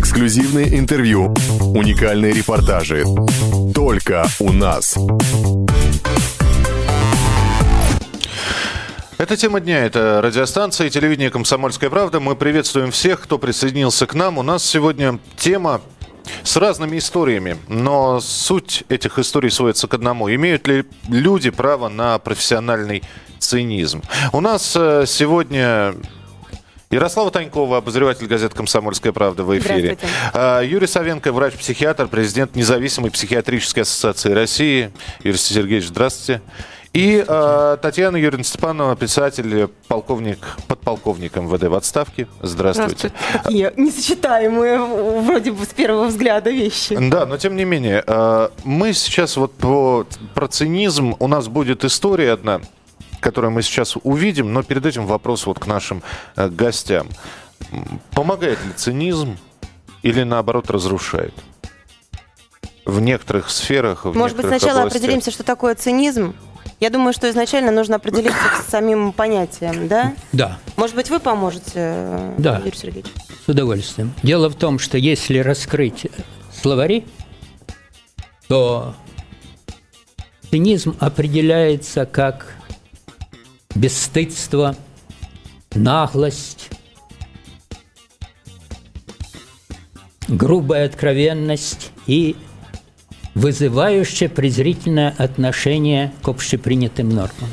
Эксклюзивные интервью, уникальные репортажи. Только у нас. Это тема дня, это радиостанция и телевидение «Комсомольская правда». Мы приветствуем всех, кто присоединился к нам. У нас сегодня тема с разными историями, но суть этих историй сводится к одному. Имеют ли люди право на профессиональный цинизм? У нас э, сегодня Ярослава Танькова, обозреватель газеты «Комсомольская правда» в эфире. А, Юрий Савенко, врач-психиатр, президент независимой психиатрической ассоциации России. Юрий Сергеевич, здравствуйте. И э, Татьяна Юрьевна Степанова, писатель, полковник, подполковник МВД в отставке. Здравствуйте. Здравствуйте. Такие несочетаемые вроде бы с первого взгляда вещи. Да, но тем не менее, э, мы сейчас вот по, про цинизм, у нас будет история одна, которую мы сейчас увидим, но перед этим вопрос вот к нашим э, гостям. Помогает ли цинизм или наоборот разрушает? В некоторых сферах, в Может быть, сначала областях. определимся, что такое цинизм? Я думаю, что изначально нужно определиться с самим понятием, да? Да. Может быть, вы поможете, да. Юрий Сергеевич? С удовольствием. Дело в том, что если раскрыть словари, то цинизм определяется как бесстыдство, наглость, грубая откровенность и вызывающее презрительное отношение к общепринятым нормам.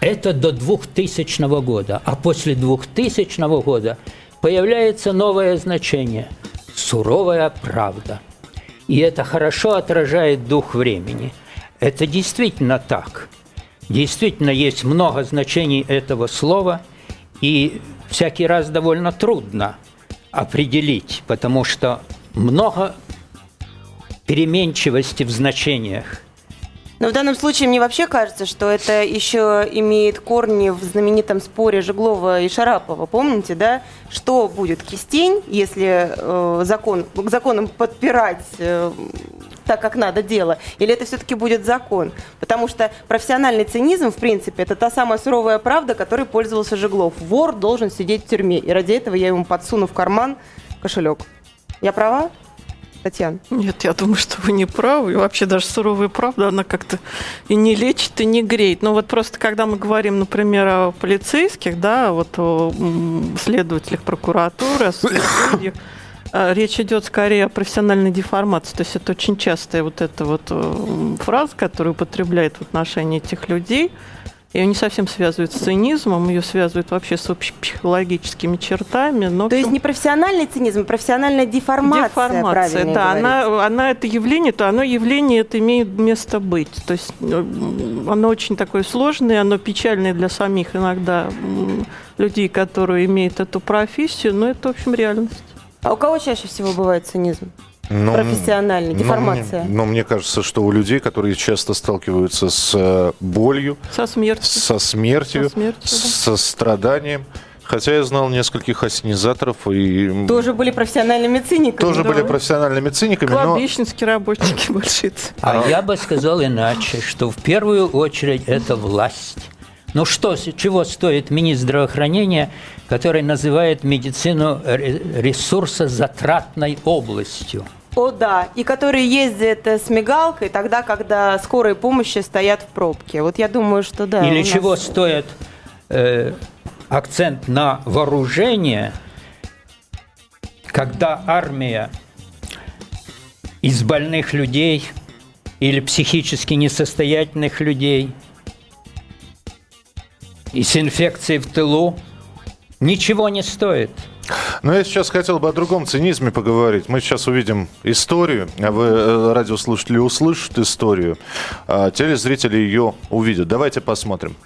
Это до 2000 года. А после 2000 года появляется новое значение – суровая правда. И это хорошо отражает дух времени. Это действительно так. Действительно есть много значений этого слова, и всякий раз довольно трудно определить, потому что много переменчивости в значениях. Но в данном случае мне вообще кажется, что это еще имеет корни в знаменитом споре Жеглова и Шарапова. Помните, да? Что будет кистень, если э, закон, к законам подпирать э, так, как надо дело, или это все-таки будет закон? Потому что профессиональный цинизм, в принципе, это та самая суровая правда, которой пользовался Жеглов. Вор должен сидеть в тюрьме, и ради этого я ему подсуну в карман кошелек. Я права? Татьяна? Нет, я думаю, что вы не правы. И вообще даже суровая правда, она как-то и не лечит, и не греет. Но вот просто когда мы говорим, например, о полицейских, да, вот о следователях прокуратуры, о судьях, Речь идет скорее о профессиональной деформации. То есть это очень частая вот эта вот э, фраза, которую употребляет в отношении этих людей – ее не совсем связывают с цинизмом, ее связывают вообще с общепсихологическими чертами. Но То есть не профессиональный цинизм, а профессиональная деформация. Деформация, да. Она, она это явление, то оно явление это имеет место быть. То есть э, оно очень такое сложное, оно печальное для самих иногда людей, которые имеют эту профессию, но это, в общем, реальность. А у кого чаще всего бывает цинизм? но, профессиональной, деформация? Но, но мне кажется, что у людей, которые часто сталкиваются с э, болью, со смертью, со, смертью, со, смертью, со страданием, Хотя я знал нескольких ассенизаторов и... Тоже были профессиональными циниками. Тоже да. были профессиональными циниками, Кладбищенские но... работники большие. А я бы сказал иначе, что в первую очередь это власть. Ну что, чего стоит министр здравоохранения, который называет медицину ресурсозатратной областью? О, да. И которые ездят э, с мигалкой тогда, когда скорые помощи стоят в пробке. Вот я думаю, что да. Или чего стоит э, акцент на вооружение, когда армия из больных людей или психически несостоятельных людей и с инфекцией в тылу ничего не стоит – но я сейчас хотел бы о другом цинизме поговорить. Мы сейчас увидим историю, а вы, э, радиослушатели, услышат историю, а телезрители ее увидят. Давайте посмотрим.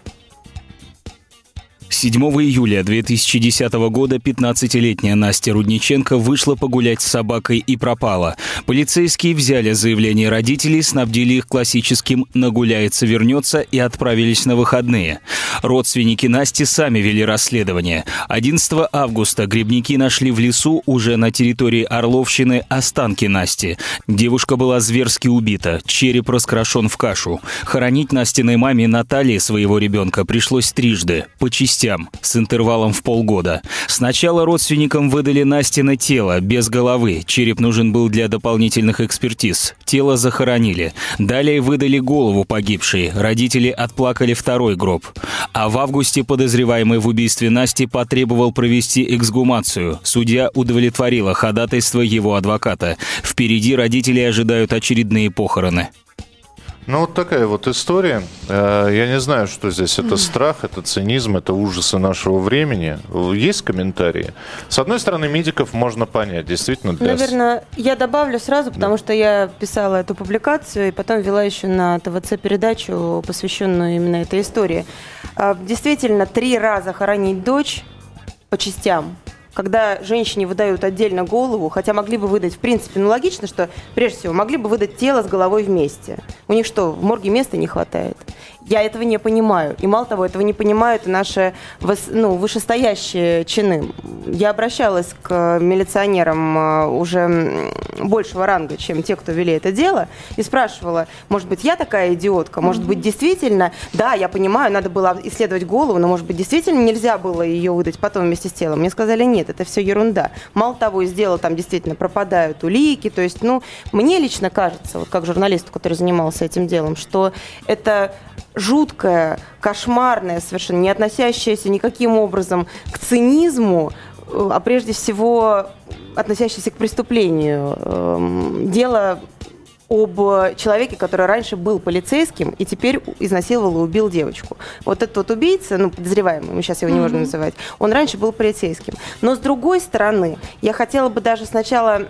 7 июля 2010 года 15-летняя Настя Рудниченко вышла погулять с собакой и пропала. Полицейские взяли заявление родителей, снабдили их классическим «нагуляется, вернется» и отправились на выходные. Родственники Насти сами вели расследование. 11 августа грибники нашли в лесу уже на территории Орловщины останки Насти. Девушка была зверски убита, череп раскрашен в кашу. Хоронить Настиной маме Наталье своего ребенка пришлось трижды, по частям частям с интервалом в полгода. Сначала родственникам выдали Настина тело без головы. Череп нужен был для дополнительных экспертиз. Тело захоронили. Далее выдали голову погибшей. Родители отплакали второй гроб. А в августе подозреваемый в убийстве Насти потребовал провести эксгумацию. Судья удовлетворила ходатайство его адвоката. Впереди родители ожидают очередные похороны. Ну, вот такая вот история. Э, я не знаю, что здесь. Это страх, это цинизм, это ужасы нашего времени. Есть комментарии? С одной стороны, медиков можно понять, действительно. Для... Наверное, я добавлю сразу, потому да. что я писала эту публикацию и потом вела еще на ТВЦ передачу, посвященную именно этой истории. А, действительно, три раза хоронить дочь по частям когда женщине выдают отдельно голову, хотя могли бы выдать, в принципе, ну логично, что прежде всего могли бы выдать тело с головой вместе. У них что, в морге места не хватает? Я этого не понимаю. И мало того, этого не понимают наши ну, вышестоящие чины. Я обращалась к милиционерам э, уже большего ранга, чем те, кто вели это дело, и спрашивала, может быть, я такая идиотка, может быть, действительно, да, я понимаю, надо было исследовать голову, но, может быть, действительно нельзя было ее выдать потом вместе с телом. Мне сказали, нет, это все ерунда. Мало того, из дела там действительно пропадают улики, то есть, ну, мне лично кажется, вот как журналисту, который занимался этим делом, что это жуткое, кошмарное, совершенно не относящееся никаким образом к цинизму, э, а прежде всего относящееся к преступлению. Эм, дело об человеке, который раньше был полицейским и теперь изнасиловал и убил девочку. Вот этот вот убийца, ну, подозреваемый, мы сейчас его не mm-hmm. можем называть, он раньше был полицейским. Но с другой стороны, я хотела бы даже сначала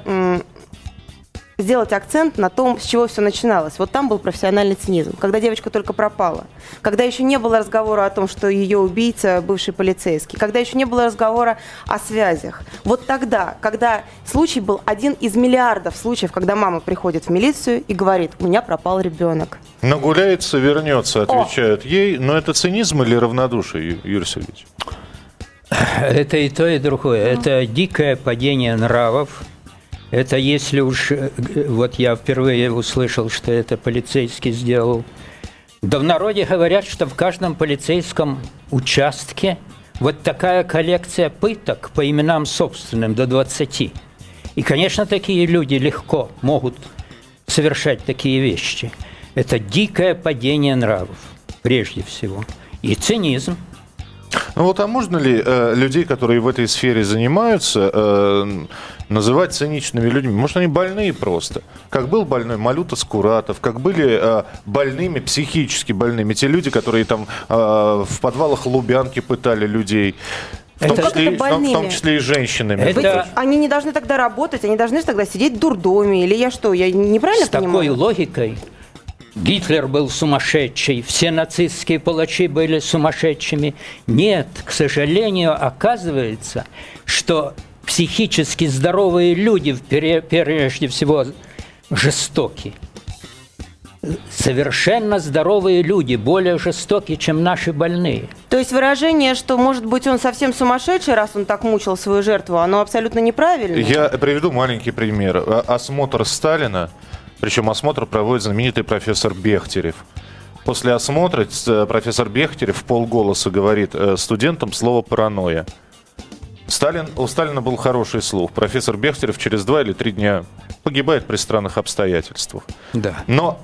сделать акцент на том, с чего все начиналось. Вот там был профессиональный цинизм, когда девочка только пропала, когда еще не было разговора о том, что ее убийца бывший полицейский, когда еще не было разговора о связях. Вот тогда, когда случай был один из миллиардов случаев, когда мама приходит в милицию и говорит, у меня пропал ребенок. Нагуляется, вернется, отвечают О. ей. Но это цинизм или равнодушие, Юрий Сергеевич? Это и то, и другое. Это дикое падение нравов, это если уж... Э, вот я впервые услышал, что это полицейский сделал. Да в народе говорят, что в каждом полицейском участке вот такая коллекция пыток по именам собственным до 20. И, конечно, такие люди легко могут совершать такие вещи. Это дикое падение нравов, прежде всего. И цинизм. Ну вот, а можно ли э, людей, которые в этой сфере занимаются, э, называть циничными людьми? Может, они больные просто? Как был больной Малюта Скуратов, как были э, больными, психически больными, те люди, которые там э, в подвалах Лубянки пытали людей. В том, это, числе, это в, том числе и женщинами. Это... Они не должны тогда работать, они должны тогда сидеть в дурдоме. Или я что, я неправильно С понимаю? С такой логикой Гитлер был сумасшедший, все нацистские палачи были сумасшедшими. Нет, к сожалению, оказывается, что психически здоровые люди прежде всего жестоки. Совершенно здоровые люди, более жестокие, чем наши больные. То есть выражение, что, может быть, он совсем сумасшедший, раз он так мучил свою жертву, оно абсолютно неправильно? Я приведу маленький пример. Осмотр Сталина – причем осмотр проводит знаменитый профессор Бехтерев. После осмотра э, профессор Бехтерев в полголоса говорит э, студентам слово «паранойя». Сталин, у Сталина был хороший слух. Профессор Бехтерев через два или три дня погибает при странных обстоятельствах. Да. Но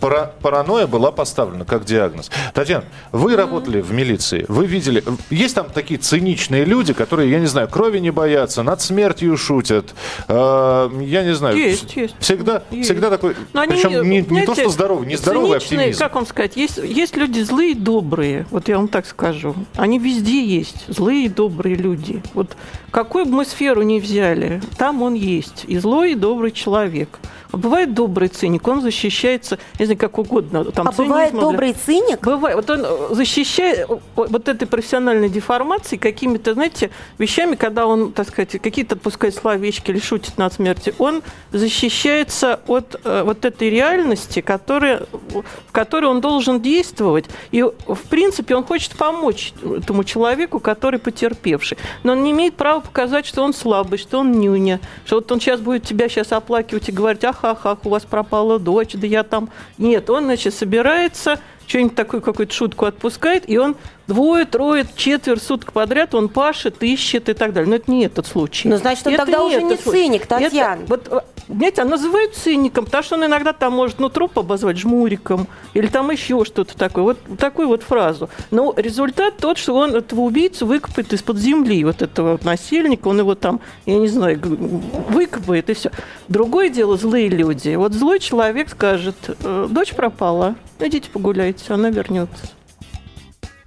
пара, паранойя была поставлена как диагноз. Татьяна, вы работали в милиции, вы видели, есть там такие циничные люди, которые, я не знаю, крови не боятся, над смертью шутят, э, я не знаю. Есть, есть. Всегда, есть. всегда такой, Но причем они, не, не то, что здоровый, не здоровый оптимизм. как вам сказать, есть, есть люди злые и добрые, вот я вам так скажу. Они везде есть, злые и добрые люди. Вот какую бы мы сферу ни взяли, там он есть, и злой, и добрый человек. Бывает добрый циник, он защищается, не знаю, как угодно. Там, а бывает добрый циник? Бывает. Вот он э, защищает э, вот этой профессиональной деформацией какими-то, знаете, вещами, когда он, так сказать, какие-то пускай словечки или шутит над смертью, он защищается от э, вот этой реальности, которая, в которой он должен действовать. И, в принципе, он хочет помочь этому человеку, который потерпевший. Но он не имеет права показать, что он слабый, что он нюня, что вот он сейчас будет тебя сейчас оплакивать и говорить, ах, ах, ах, у вас пропала дочь, да я там Нет, он, значит, собирается, что-нибудь такую какую-то шутку отпускает, и он двое, трое, четверть суток подряд он пашет, ищет и так далее. Но это не этот случай. Ну, значит, он это тогда уже не случай. циник, Татьяна. Это, вот, знаете, а называют циником, потому что он иногда там может ну труп обозвать жмуриком или там еще что-то такое. Вот такую вот фразу. Но результат тот, что он этого убийцу выкопает из-под земли, вот этого насильника, он его там, я не знаю, выкопает и все. Другое дело злые люди. Вот злой человек скажет, «Э, дочь пропала, идите погуляйте, она вернется.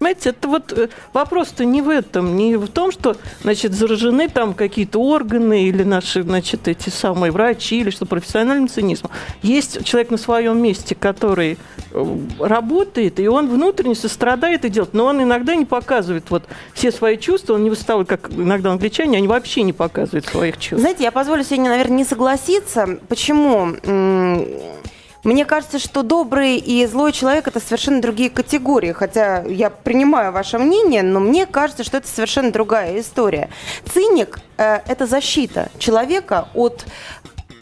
Понимаете, это вот э, вопрос-то не в этом, не в том, что, значит, заражены там какие-то органы или наши, значит, эти самые врачи, или что профессиональным цинизмом. Есть человек на своем месте, который э, работает, и он внутренне сострадает и делает, но он иногда не показывает вот все свои чувства, он не выставляет, как иногда англичане, они вообще не показывают своих чувств. Знаете, я позволю себе, наверное, не согласиться. Почему? Мне кажется, что добрый и злой человек это совершенно другие категории. Хотя я принимаю ваше мнение, но мне кажется, что это совершенно другая история. Циник э, это защита человека от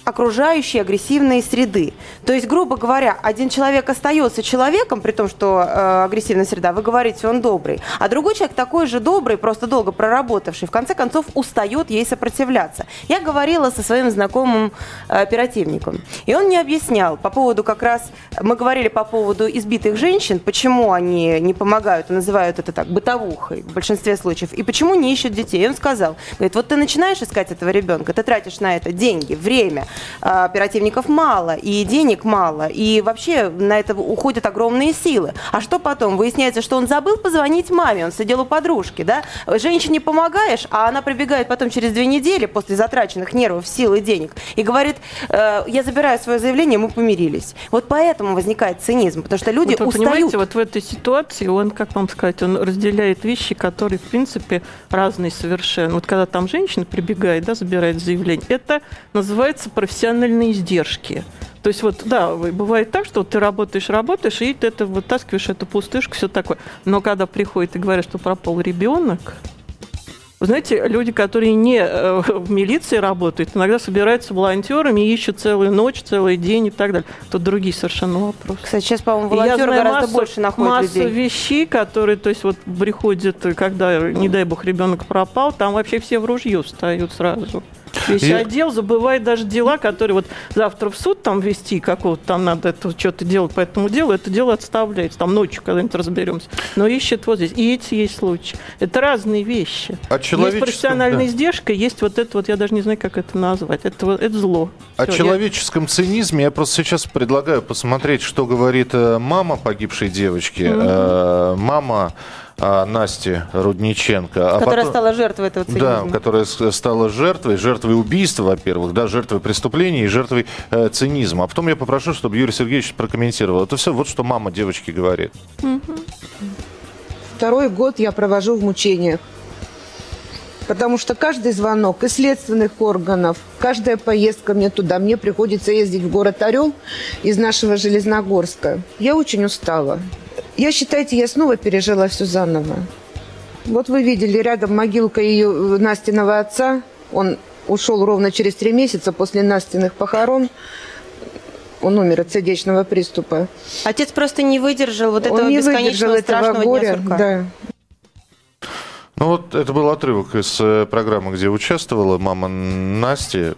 окружающей агрессивной среды. То есть, грубо говоря, один человек остается человеком, при том, что э, агрессивная среда, вы говорите, он добрый, а другой человек такой же добрый, просто долго проработавший, в конце концов устает ей сопротивляться. Я говорила со своим знакомым э, оперативником, и он мне объяснял по поводу как раз, мы говорили по поводу избитых женщин, почему они не помогают, называют это так, бытовухой в большинстве случаев, и почему не ищут детей. И он сказал, говорит, вот ты начинаешь искать этого ребенка, ты тратишь на это деньги, время, оперативников мало, и денег мало, и вообще на это уходят огромные силы. А что потом? Выясняется, что он забыл позвонить маме, он сидел у подружки, да? Женщине помогаешь, а она прибегает потом через две недели после затраченных нервов, сил и денег и говорит, э, я забираю свое заявление, мы помирились. Вот поэтому возникает цинизм, потому что люди вот вы устают. Понимаете, вот в этой ситуации он, как вам сказать, он разделяет вещи, которые, в принципе, разные совершенно. Вот когда там женщина прибегает, да, забирает заявление, это называется профессиональные издержки. То есть вот, да, бывает так, что ты работаешь, работаешь, и ты это вытаскиваешь эту пустышку, все такое. Но когда приходит и говорят, что пропал ребенок, вы знаете, люди, которые не э, в милиции работают, иногда собираются волонтерами и ищут целую ночь, целый день и так далее. Тут другие совершенно вопросы. Кстати, сейчас, по-моему, волонтеры гораздо массу, больше находят массу людей. вещей, которые, то есть вот приходят, когда, не дай бог, ребенок пропал, там вообще все в ружье встают сразу. Весь и... отдел забывает даже дела, которые вот завтра в суд там вести, какого-то там надо это что-то делать по этому делу, это дело отставляется, там ночью когда-нибудь разберемся. Но ищет вот здесь. И эти есть случаи. Это разные вещи. А есть профессиональная да. издержка, есть вот это вот, я даже не знаю, как это назвать. Это, это зло. О Все, человеческом я... цинизме я просто сейчас предлагаю посмотреть, что говорит э, мама погибшей девочки. Mm-hmm. Мама а, Насти Рудниченко. А которая потом, стала жертвой этого цинизма. Да, которая стала жертвой, жертвой убийства, во-первых, да, жертвой преступления и жертвой э, цинизма. А потом я попрошу, чтобы Юрий Сергеевич прокомментировал. Это все вот, что мама девочки говорит. Второй год я провожу в мучениях. Потому что каждый звонок из следственных органов, каждая поездка мне туда, мне приходится ездить в город Орел из нашего Железногорска. Я очень устала. Я, считайте, я снова пережила все заново. Вот вы видели рядом могилка ее э, Настиного отца. Он ушел ровно через три месяца после Настиных похорон. Он умер от сердечного приступа. Отец просто не выдержал вот этого Он не бесконечного выдержал этого горя, дня да. Ну вот это был отрывок из э, программы, где участвовала мама Насти.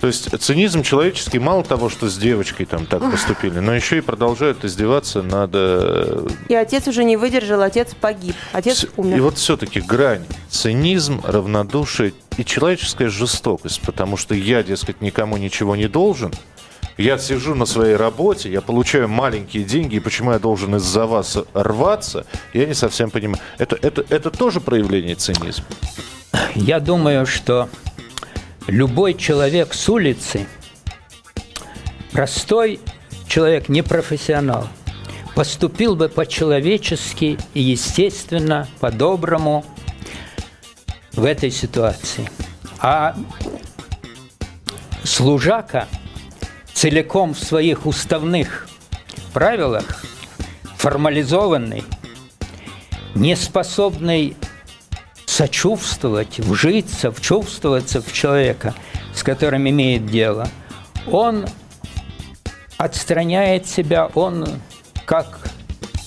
То есть цинизм человеческий мало того, что с девочкой там так поступили, но еще и продолжают издеваться над... Э, и отец уже не выдержал, отец погиб, отец умер. И вот все-таки грань. Цинизм, равнодушие и человеческая жестокость, потому что я, дескать, никому ничего не должен, я сижу на своей работе, я получаю маленькие деньги, и почему я должен из-за вас рваться, я не совсем понимаю. Это, это, это тоже проявление цинизма? Я думаю, что любой человек с улицы, простой человек, не профессионал, поступил бы по-человечески и, естественно, по-доброму в этой ситуации. А служака целиком в своих уставных правилах, формализованный, не способный сочувствовать, вжиться, вчувствоваться в человека, с которым имеет дело, он отстраняет себя, он как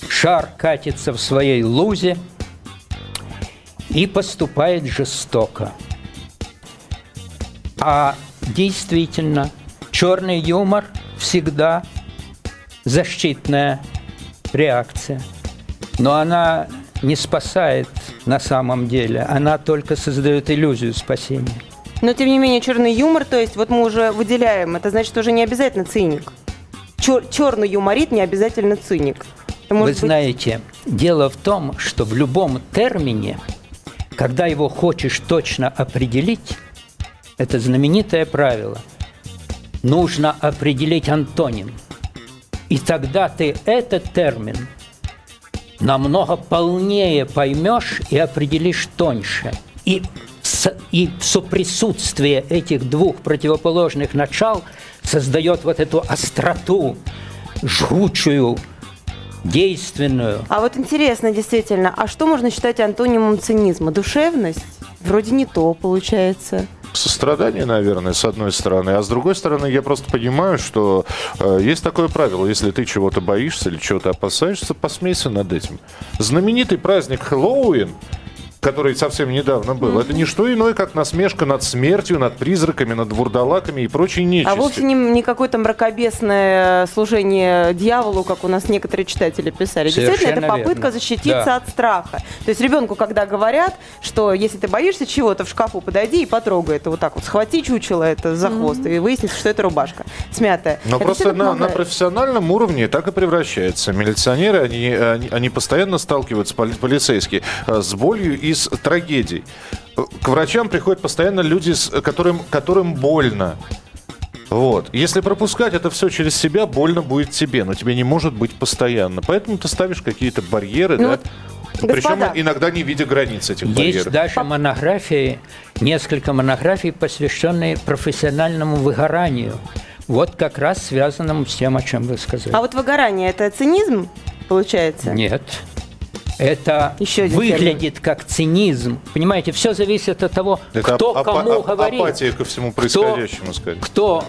шар катится в своей лузе и поступает жестоко. А действительно, черный юмор всегда защитная реакция. Но она не спасает на самом деле, она только создает иллюзию спасения. Но, тем не менее, черный юмор, то есть вот мы уже выделяем, это значит, уже не обязательно циник. Чер- черный юморит не обязательно циник. Это Вы быть- знаете, дело в том, что в любом термине, когда его хочешь точно определить, это знаменитое правило, нужно определить антоним. И тогда ты этот термин намного полнее поймешь и определишь тоньше. И, с- и соприсутствие этих двух противоположных начал создает вот эту остроту, жгучую, действенную. А вот интересно, действительно, а что можно считать антонимом цинизма? Душевность? Вроде не то получается. Сострадание, наверное, с одной стороны. А с другой стороны, я просто понимаю, что э, есть такое правило. Если ты чего-то боишься или чего-то опасаешься, посмейся над этим. Знаменитый праздник Хэллоуин, который совсем недавно был, это не что иное, как насмешка над смертью, над призраками, над вурдалаками и прочей нечистью. А вовсе не, не какое-то мракобесное служение дьяволу, как у нас некоторые читатели писали. Действительно, это Совершенно попытка верно. защититься Да. от страха. То есть ребенку, когда говорят, что если ты боишься чего-то, в шкафу подойди и потрогай это вот так вот. Схвати чучело это за хвост и выяснится, что это рубашка смятая. Но Это просто на, на профессиональном уровне так и превращается. Милиционеры, они, они, они постоянно сталкиваются, поли- полицейские, э, с болью и с трагедией. Э, К врачам приходят постоянно люди, с- которым, которым больно. Вот. Если пропускать это все через себя, больно будет тебе, но тебе не может быть постоянно. Поэтому ты ставишь какие-то барьеры, Ну да? вот, Причем господа. иногда не видя границ этих Есть барьеров. даже монографии, несколько монографий, посвященные профессиональному выгоранию. Вот как раз связанному с тем, о чем вы сказали. А вот выгорание это цинизм, получается? Нет. Это Еще один выглядит как цинизм. Понимаете, все зависит от того, Это кто ап- кому ап- говорит. апатия ко всему кто- происходящему, сказать. Кто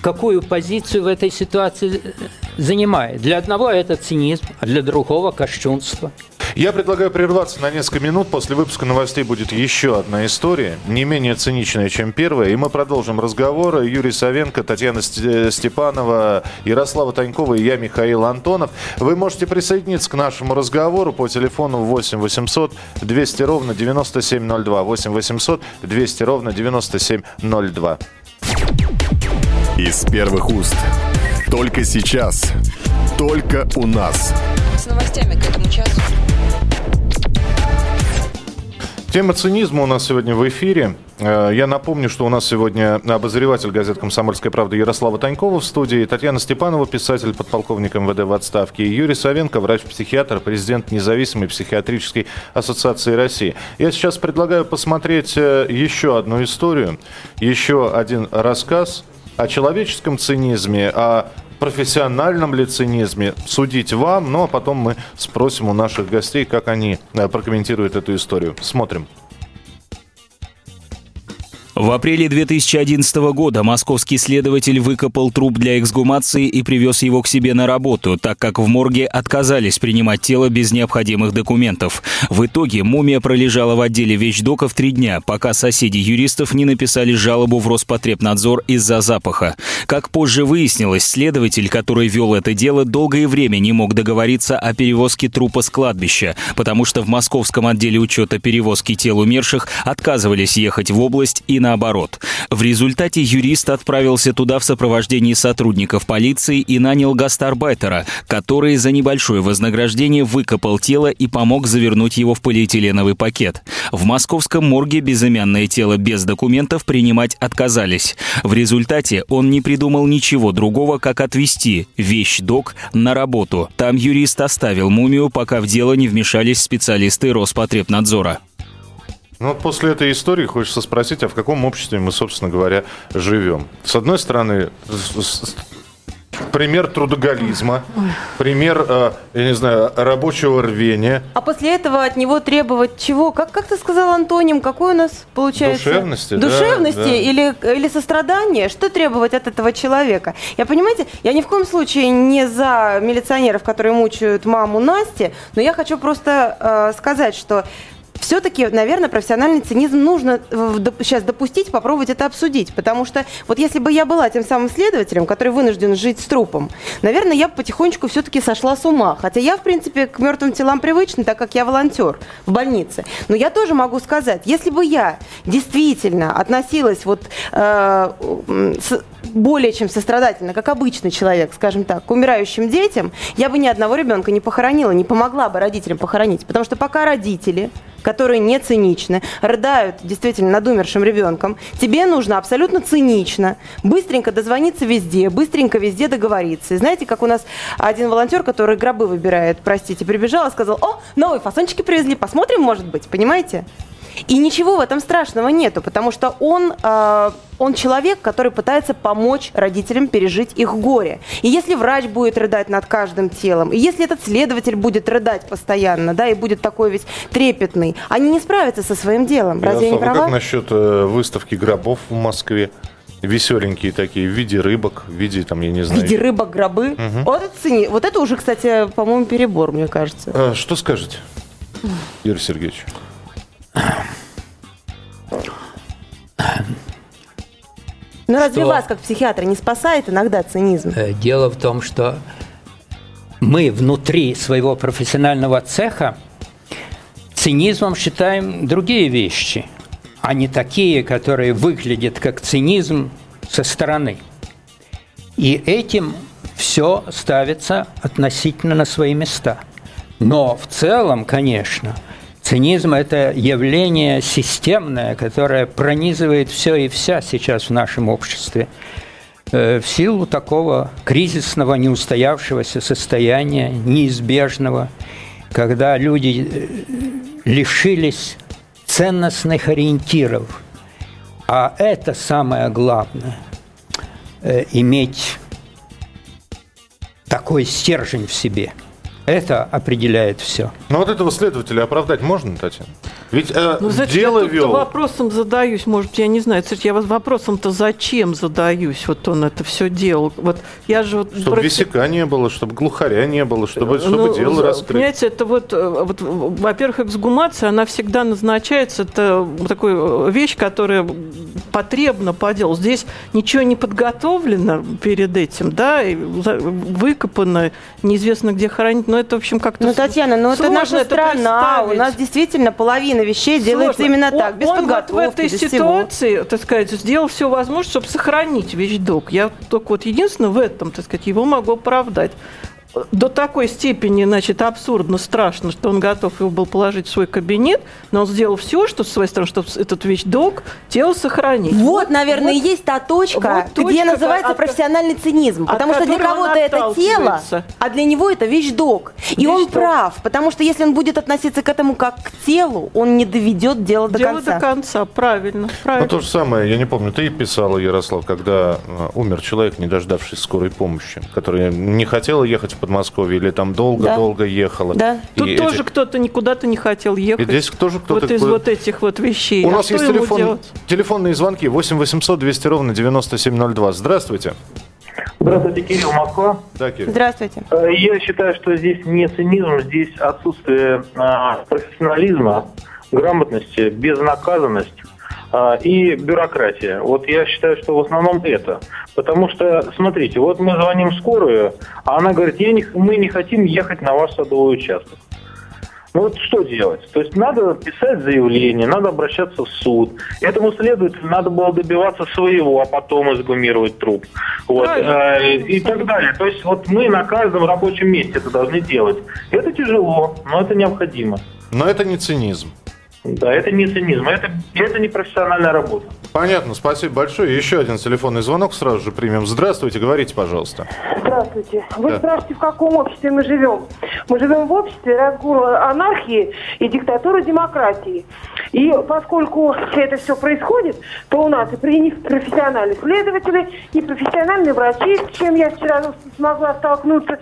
какую позицию в этой ситуации э, занимает. Для одного это цинизм, а для другого кощунство. Я предлагаю прерваться на несколько минут. После выпуска новостей будет еще одна история, не менее циничная, чем первая. И мы продолжим разговор. Юрий Савенко, Татьяна Ст- Степанова, Ярослава Танькова и я, Михаил Антонов. Вы можете присоединиться к нашему разговору по телефону 8 800 200 ровно 9702. 8 800 200 ровно 9702. Из первых уст. Только сейчас. Только у нас. С новостями к этому часу. Тема цинизма у нас сегодня в эфире. Э, Я напомню, что у нас сегодня обозреватель газет «Комсомольская правда» Ярослава Танькова в студии, Татьяна Степанова, писатель, подполковник МВД в отставке, и Юрий Савенко, врач-психиатр, президент независимой психиатрической ассоциации России. Я сейчас предлагаю посмотреть э, еще одну историю, еще один рассказ о человеческом цинизме, о профессиональном ли цинизме судить вам, ну а потом мы спросим у наших гостей, как они э, прокомментируют эту историю. Смотрим. В апреле 2011 года московский следователь выкопал труп для эксгумации и привез его к себе на работу, так как в морге отказались принимать тело без необходимых документов. В итоге мумия пролежала в отделе вещдоков три дня, пока соседи юристов не написали жалобу в Роспотребнадзор из-за запаха. Как позже выяснилось, следователь, который вел это дело, долгое время не мог договориться о перевозке трупа с кладбища, потому что в московском отделе учета перевозки тел умерших отказывались ехать в область и наоборот. В результате юрист отправился туда в сопровождении сотрудников полиции и нанял гастарбайтера, который за небольшое вознаграждение выкопал тело и помог завернуть его в полиэтиленовый пакет. В московском морге безымянное тело без документов принимать отказались. В результате он не придумал ничего другого, как отвезти вещдок на работу. Там юрист оставил мумию, пока в дело не вмешались специалисты Роспотребнадзора. Ну, вот после этой истории хочется спросить, а в каком обществе мы, собственно говоря, живем? С одной стороны, Пример трудоголизма, пример, э, я не знаю, рабочего рвения. А после этого от него требовать чего? Как, как ты сказал, Антоним, какой у нас получается? Душевности, да, Душевности да. Или, или сострадания? Что требовать от этого человека? Я, понимаете, я ни в коем случае не за милиционеров, которые мучают маму Насти, но я хочу просто э, сказать, что все-таки, наверное, профессиональный цинизм нужно э, сейчас допустить, попробовать это обсудить. Потому что вот если бы я была тем самым следователем, который вынужден жить с трупом, наверное, я бы потихонечку все-таки сошла с ума. Хотя я, в принципе, к мертвым телам привычна, так как я волонтер в больнице. Но я тоже могу сказать, если бы я действительно относилась вот э, с- более чем сострадательно, как обычный человек, скажем так, к умирающим детям, я бы ни одного ребенка не похоронила, не помогла бы родителям похоронить. Потому что пока родители, которые не циничны, рыдают действительно над умершим ребенком, тебе нужно абсолютно цинично, быстренько дозвониться везде, быстренько везде договориться. И знаете, как у нас один волонтер, который гробы выбирает, простите, прибежал и сказал, о, новые фасончики привезли, посмотрим, может быть, понимаете? И ничего в этом страшного нету, потому что он, э, он человек, который пытается помочь родителям пережить их горе. И если врач будет рыдать над каждым телом, и если этот следователь будет рыдать постоянно, да, и будет такой весь трепетный, они не справятся со своим делом. Разве я не а права? как насчет э, выставки гробов в Москве? Веселенькие такие, в виде рыбок, в виде, там, я не В знаю. виде рыбок гробы. Вот, это цени- вот это уже, кстати, по-моему, перебор, мне кажется. А, что скажете, Юрий Сергеевич? Ну разве Что? вас, как психиатра, не спасает иногда цинизм? Э, Дело в том, что мы внутри своего профессионального цеха цинизмом считаем другие вещи, а не такие, которые выглядят как цинизм со стороны. И этим все ставится относительно на свои места. Но в целом, конечно, цинизм – это явление системное, которое пронизывает все и вся сейчас в нашем обществе э, в силу такого кризисного, неустоявшегося состояния, неизбежного, когда люди э, лишились ценностных ориентиров. А это самое главное э, – иметь такой стержень в себе. Это определяет все. Ну вот этого следователя оправдать можно, Татьяна? Ведь э, Ну, знаете, дело я вел. вопросом задаюсь, может, я не знаю. Кстати, я вас вопросом-то зачем задаюсь? Вот он это все делал. Вот я же вот Чтобы профи- висяка не было, чтобы глухаря не было, чтобы, чтобы Ну, дело раскрыть. Понимаете, это вот, э, вот, во-первых, эксгумация, она всегда назначается, это такая вещь, которая потребна по делу. Здесь ничего не подготовлено перед этим, да, выкопано, неизвестно где хоронить, но это, в общем, как-то... Ну, Татьяна, ну это наша это страна. У нас действительно половина вещей делается Сложно. именно Он- так, без он подготовки, вот в этой без всего. ситуации, так сказать, сделал все возможное, чтобы сохранить вещдок. Я только вот единственное в этом, так сказать, его могу оправдать. До такой степени, значит, абсурдно, страшно, что он готов его был положить в свой кабинет, но он сделал все, что с своей стороны, чтобы этот вещдок тело сохранить. Вот, наверное, вот и есть та точка, вот где точка, называется от- профессиональный цинизм. от Потому что для он кого-то это тело, а для него это вещдок. И он Вещдок. прав, потому что если он будет относиться к этому как к телу, он не доведет дело до Дело конца. до конца, правильно, правильно. Ну, то же самое, я не помню, ты писала, Ярослав, когда э, умер человек, не дождавшись скорой помощи, который не хотел ехать в Подмосковье или там долго-долго ехала. Да. Тут И тоже эти- кто-то никуда-то не хотел ехать. И здесь тоже кто-то... вот из вот этих вот вещей. У А нас есть телефон, телефонные звонки 8 800 200 ровно 9702. Здравствуйте. Здравствуйте, Кирилл, Москва. Да, Кирилл. Здравствуйте. Э, Я считаю, что здесь не цинизм, здесь отсутствие а, профессионализма, грамотности, безнаказанность и бюрократия. Вот я считаю, что в основном это. Потому что, смотрите, вот мы звоним в скорую, а она говорит, «Я не- мы не хотим ехать на ваш садовый участок. Ну вот что делать? То есть надо писать заявление, надо обращаться в суд. Этому следователю надо было добиваться своего, а потом изгумировать труп. Вот, э, и так далее. То есть вот мы на каждом рабочем месте это должны делать. Это тяжело, но это необходимо. Но это не цинизм. Да, это не цинизм, это, это не профессиональная работа. Понятно, спасибо большое. Еще один телефонный звонок сразу же примем. Здравствуйте, говорите, пожалуйста. Здравствуйте. Вы Да. спрашиваете, в каком обществе мы живем? Мы живем в обществе разгула анархии и диктатуры демократии. И поскольку это все происходит, то у нас и при- профессиональные следователи, и профессиональные врачи, с чем я вчера смогла столкнуться,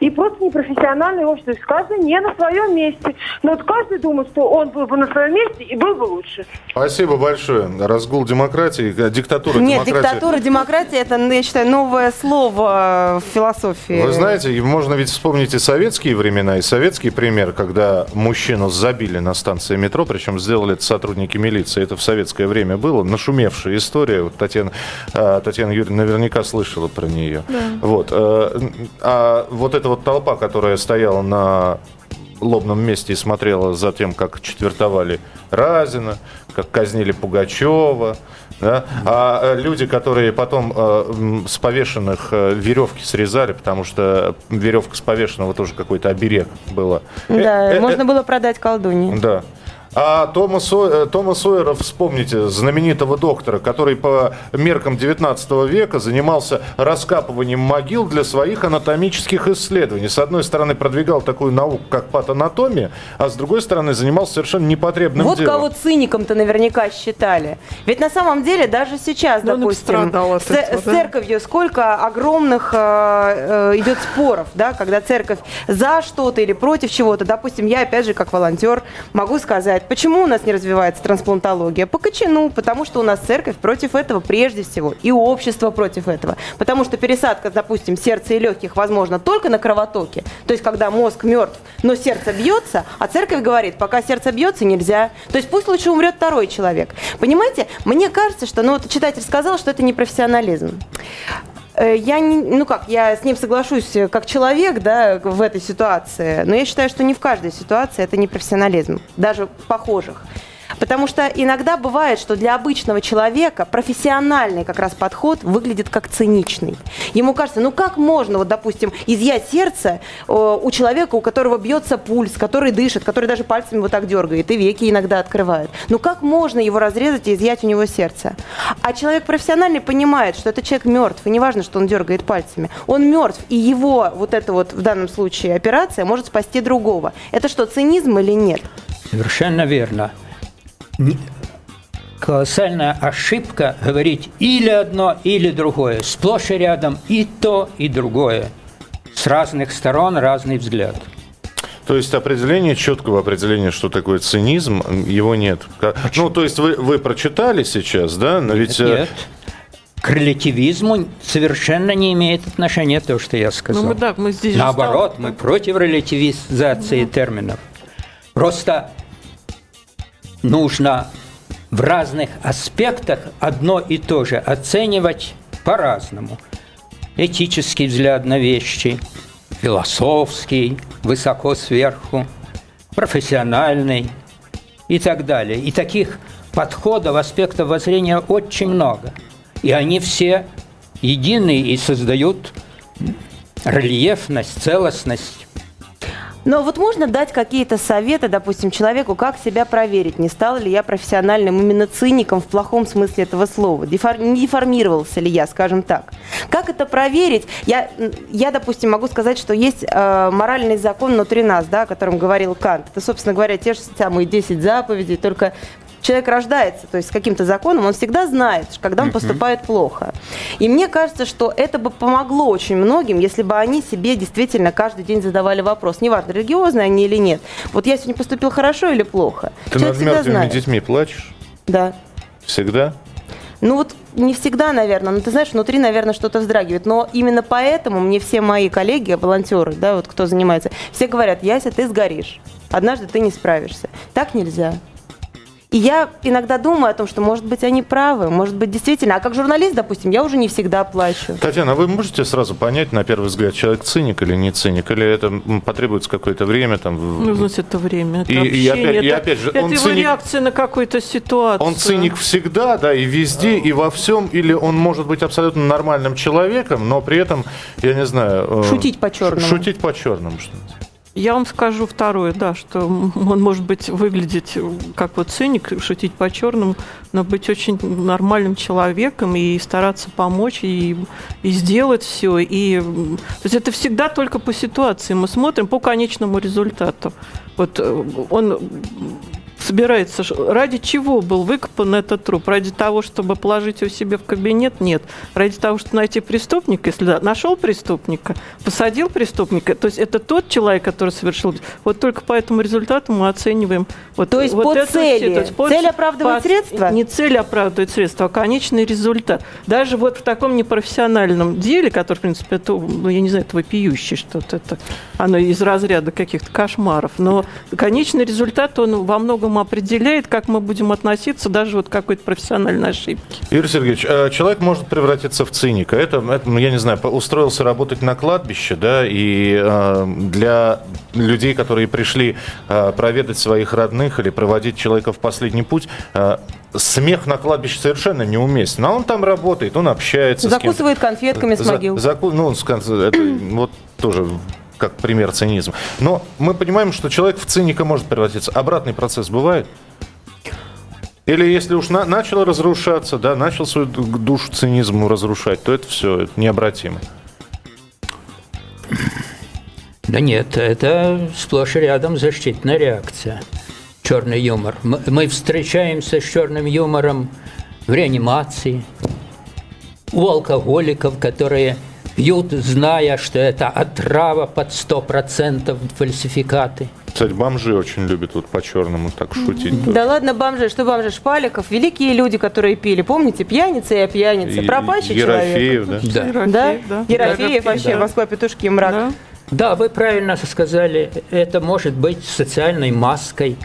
и просто непрофессиональное общество. То есть каждый не на своем месте. Но вот каждый думает, что он был бы на своем месте и был бы лучше. Спасибо большое. Разгул демократии, э, диктатура Нет, демократии. диктатура, демократия, это, ну, я считаю, новое слово в философии. Вы знаете, можно ведь вспомнить и советские времена, и советский пример, когда мужчину забили на станции метро, причем сделали это сотрудники милиции. Это в советское время было. Нашумевшая история. Вот Татьяна, э, Татьяна Юрьевна наверняка слышала про нее. Вот. э, А вот эта вот толпа, которая стояла на лобном месте и смотрела за тем, как четвертовали Разина, как казнили Пугачева. Да? А э, люди, которые потом э, с повешенных э, веревки срезали, потому что веревка с повешенного тоже какой-то оберег было. Да, Э, э, можно э, было продать колдуне. Да. А Тома, Сой- э, Тома Сойера, вспомните, знаменитого доктора, который по меркам 19 века занимался раскапыванием могил для своих анатомических исследований. С одной стороны, продвигал такую науку, как патанатомия, а с другой стороны, занимался совершенно непотребным Вот делом. кого циником-то наверняка считали. Ведь на самом деле даже сейчас, Да он и допустим, с, этого, с да? церковью сколько огромных э, э, идет споров, да, когда церковь за что-то или против чего-то. Допустим, я опять же как волонтер могу сказать, почему у нас не развивается трансплантология? По кочану, потому что у нас церковь против этого прежде всего, и общество против этого. Потому что пересадка, допустим, сердца и легких возможно только на кровотоке, то есть когда мозг мертв, но сердце бьется, а церковь говорит, пока сердце бьется, нельзя. То есть пусть лучше умрет второй человек. Понимаете, мне кажется, что, ну вот читатель сказал, что это не профессионализм. Э, Я не, ну как, я с ним соглашусь э, как человек, да, в этой ситуации, но я считаю, что не в каждой ситуации это не профессионализм, даже похожих. Потому что иногда бывает, что для обычного человека профессиональный как раз подход выглядит как циничный. Ему кажется, ну как можно, вот, допустим, изъять сердце э, у человека, у которого бьется пульс, который дышит, который даже пальцами вот так дергает и веки иногда открывает. Ну как можно его разрезать и изъять у него сердце? А человек профессиональный понимает, что этот человек мертв, и неважно, что он дергает пальцами. Он мертв, и его вот эта вот в данном случае операция может спасти другого. Это что, цинизм или нет? Совершенно верно. Колоссальная ошибка говорить или одно, или другое. Сплошь и рядом и то, и другое. С разных сторон разный взгляд. То есть определение, четкого определения, что такое цинизм, его нет. Ка- Ну, то есть вы, вы прочитали сейчас, да? Но ведь... э, Нет. К релятивизму совершенно не имеет отношения то, что я сказал. Ну, мы, да, мы здесь же Наоборот, стал- мы против релятивизации терминов. Просто нужно в разных аспектах одно и то же оценивать по-разному. Этический взгляд на вещи, философский, высоко сверху, профессиональный и так далее. И таких подходов, аспектов воззрения очень много. И они все едины и создают рельефность, целостность. Но вот можно дать какие-то советы, допустим, человеку, как себя проверить, не стал ли я профессиональным именно циником в плохом смысле этого слова, Дефор- не деформировался ли я, скажем так. Как это проверить? Я, я допустим, могу сказать, что есть э, моральный закон внутри нас, да, о котором говорил Кант. Это, собственно говоря, те же самые 10 заповедей, только человек рождается, то есть с каким-то законом, он всегда знает, когда он поступает плохо. И мне кажется, что это бы помогло очень многим, если бы они себе действительно каждый день задавали вопрос, неважно, религиозные они или нет. Вот я сегодня поступил хорошо или плохо? Ты Человек над мертвыми знает. детьми плачешь? Да. Всегда? Ну вот не всегда, наверное, но ты знаешь, внутри, наверное, что-то вздрагивает. Но именно поэтому мне все мои коллеги, волонтеры, да, вот кто занимается, все говорят, Яся, ты сгоришь. Однажды ты не справишься. Так нельзя. И я иногда думаю о том, что, может быть, они правы, может быть, действительно. А как журналист, допустим, я уже не всегда плачу. Татьяна, а вы можете сразу понять, на первый взгляд, человек циник или не циник? Или это потребуется какое-то время? Там, в- Ну, значит, это время, это И- и общение, опять- и это, опять же, это он его циник- реакция на какую-то ситуацию. Он циник всегда, да, и везде, и во всем, или он может быть абсолютно нормальным человеком, но при этом, я не знаю... э, Шутить по-черному. Шутить по-черному. что Я вам скажу второе, да, что он может быть выглядеть как вот циник, шутить по-черному, но быть очень нормальным человеком и стараться помочь и, и сделать все. И, то есть это всегда только по ситуации. Мы смотрим по конечному результату. Вот э, он собирается, ради чего был выкопан этот труп? Ради того, чтобы положить его себе в кабинет? Нет. Ради того, чтобы найти преступника, если да, нашел преступника, посадил преступника, то есть это тот человек, который совершил. Вот только по этому результату мы оцениваем. Вот, То есть вот по эту цели. то есть по- Цель оправдывает по- средства? Не цель оправдывает средства, а конечный результат. Даже вот в таком непрофессиональном деле, который, в принципе, это, ну, я не знаю, это вопиющее что-то, это, оно из разряда каких-то кошмаров, но конечный результат, он во многом определяет, как мы будем относиться даже вот к какой-то профессиональной ошибке. Юрий Сергеевич, э, человек может превратиться в циника. Это, это, я не знаю, по- устроился работать на кладбище, да, и э, для людей, которые пришли э, проведать своих родных или проводить человека в последний путь, э, смех на кладбище совершенно неуместен. А он там работает, он общается. Закусывает конфетками с За- могил. заку- ну, с это вот тоже как пример цинизма. Но мы понимаем, что человек в циника может превратиться. Обратный процесс бывает? Или если уж на- начал разрушаться, да, начал свою ду- душу цинизму разрушать, то это все это необратимо. Да нет, это сплошь и рядом защитная реакция. Черный юмор. Мы, мы встречаемся с черным юмором в реанимации, у алкоголиков, которые пьют, зная, что это отрава под 100% фальсификаты. Кстати, бомжи очень любят вот по-черному так шутить. Да ладно, бомжи, что бомжи, Шпаликов, великие люди, которые пили, помните, пьяницы и опьяницы, И- пропащий Ерофеев, человек. да? Да. Ерофеев, Да? да. Ерофеев вообще, да. Москва, петушки, мрак. Да. Да, вы правильно сказали, это может быть социальной маской,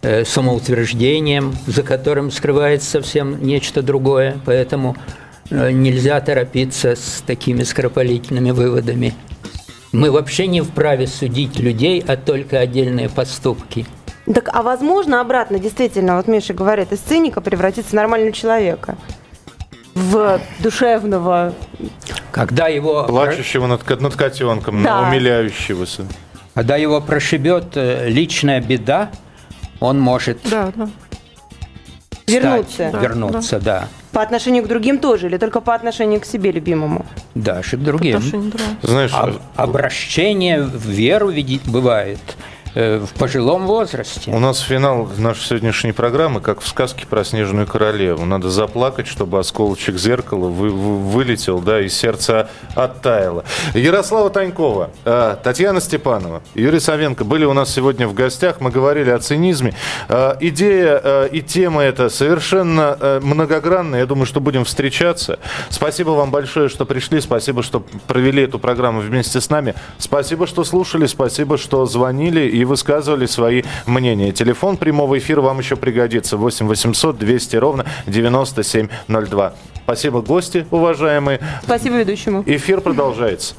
э, самоутверждением, за которым скрывается совсем нечто другое, поэтому нельзя торопиться с такими скоропалительными выводами. Мы вообще не вправе судить людей, а только отдельные поступки. Так, а возможно обратно, действительно, вот Миша говорит, из циника превратиться в нормального человека? В душевного. Когда его, Плачущего над, над котенком, Да. умиляющегося. когда его прошибет э, личная беда, он может Да, да. встать, Вернуться. Да, вернуться, да. По отношению к другим тоже, или только по отношению к себе любимому? Даже к другим. Отношения, да. Знаешь, А- обращение в веру бывает в пожилом возрасте. у нас финал нашей сегодняшней программы, как в сказке про Снежную Королеву. Надо заплакать, чтобы осколочек зеркала вы- вы- вылетел, да, и сердце оттаяло. Ярослава Танькова, э, Татьяна Степанова, Юрий Савенко были у нас сегодня в гостях. Мы говорили о цинизме. Э, Идея э, и тема эта совершенно э, многогранная. Я думаю, что будем встречаться. Спасибо вам большое, что пришли. Спасибо, что провели эту программу вместе с нами. Спасибо, что слушали. Спасибо, что звонили и высказывали свои мнения. Телефон прямого эфира вам еще пригодится. 8 800 200 ровно 9702. Спасибо, гости, уважаемые. Спасибо ведущему. Эфир продолжается.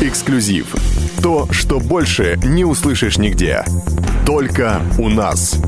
Эксклюзив. То, что больше не услышишь нигде. Только у нас.